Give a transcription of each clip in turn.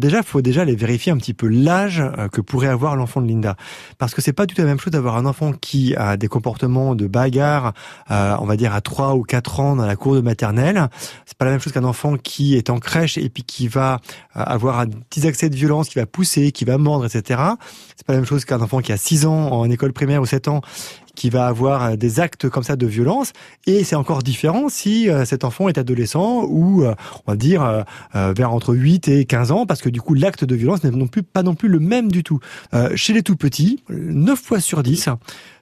Déjà, faut déjà aller vérifier un petit peu l'âge euh, que pourrait avoir l'enfant de Linda, parce que c'est pas du tout la même chose d'avoir un enfant qui a des comportements de bagarre, euh, on va dire à 3 ou 4 ans dans la cour de maternelle. C'est pas la même chose qu'un enfant qui est en crèche et puis qui va euh, avoir un petit accès de violence, qui va pousser, qui va mordre, etc. C'est pas la même chose qu'un enfant qui a 6 ans en école primaire ou 7 ans qui va avoir euh, des actes comme ça de violence. Et c'est encore différent si euh, cet enfant est adolescent ou, euh, on va dire, vers entre 8 et 15 ans, parce que du coup, l'acte de violence n'est non plus, pas non plus le même du tout. chez les tout petits, 9 fois sur 10,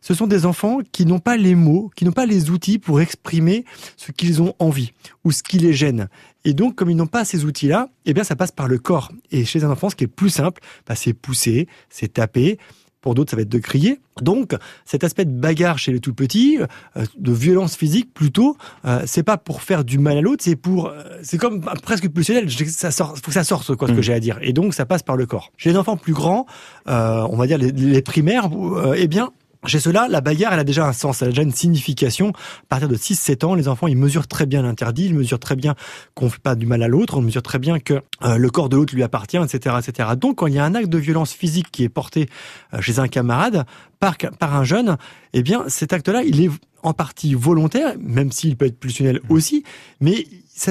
ce sont des enfants qui n'ont pas les mots, qui n'ont pas les outils pour exprimer ce qu'ils ont envie ou ce qui les gêne. Et donc, comme ils n'ont pas ces outils-là, eh bien, ça passe par le corps. Et chez un enfant, ce qui est plus simple, bah, c'est pousser, c'est taper, pour d'autres, ça va être de crier. Donc, cet aspect de bagarre chez les tout petits, euh, de violence physique plutôt, euh, c'est pas pour faire du mal à l'autre, c'est pour, euh, c'est comme presque pulsionnel. Ça sort, faut que ça sorte quoi, ce que mm. j'ai à dire. Et donc, ça passe par le corps. Chez les enfants plus grands, on va dire les, les primaires, eh bien, chez cela, la bagarre, elle a déjà un sens, elle a déjà une signification. À partir de 6-7 ans, les enfants, ils mesurent très bien l'interdit, ils mesurent très bien qu'on ne fait pas du mal à l'autre, on mesure très bien que euh, le corps de l'autre lui appartient, etc., etc. Donc, quand il y a un acte de violence physique qui est porté euh, chez un camarade par, par un jeune, eh bien, cet acte-là, il est en partie volontaire, même s'il peut être pulsionnel mmh. aussi, mais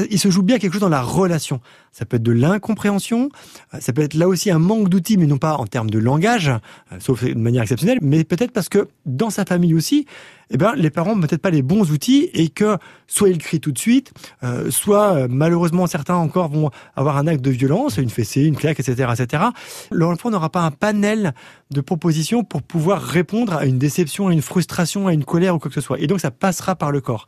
il se joue bien quelque chose dans la relation. Ça peut être de l'incompréhension, euh, ça peut être là aussi un manque d'outils, mais non pas en termes de langage, euh, sauf de manière exceptionnelle, mais peut-être parce que dans sa famille aussi, eh ben, les parents n'ont peut-être pas les bons outils et que soit ils crient tout de suite, euh, soit malheureusement certains encore vont avoir un acte de violence, une fessée, une claque, etc., etc. L'enfant n'aura pas un panel de propositions pour pouvoir répondre à une déception, à une frustration, à une colère ou quoi que ce soit. Et donc ça passera par le corps.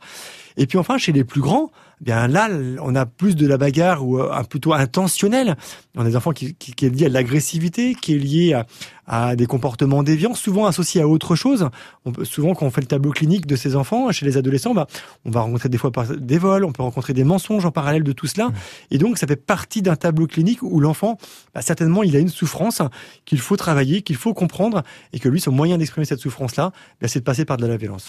Et puis enfin, chez les plus grands, bien là, on a plus de la bagarre ou un plutôt intentionnel. On a des enfants qui, qui, qui est lié à l'agressivité, qui est lié à, à, des comportements déviants, souvent associés à autre chose. On peut, souvent, quand on fait le tableau clinique de ces enfants, chez les adolescents, bah, on va rencontrer des fois des vols, on peut rencontrer des mensonges en parallèle de tout cela. Mmh. Et donc, ça fait partie d'un tableau clinique où l'enfant, bah, certainement, il a une souffrance qu'il faut travailler, qu'il faut comprendre, et que lui, son moyen d'exprimer cette souffrance-là, bah, c'est de passer par de la violence.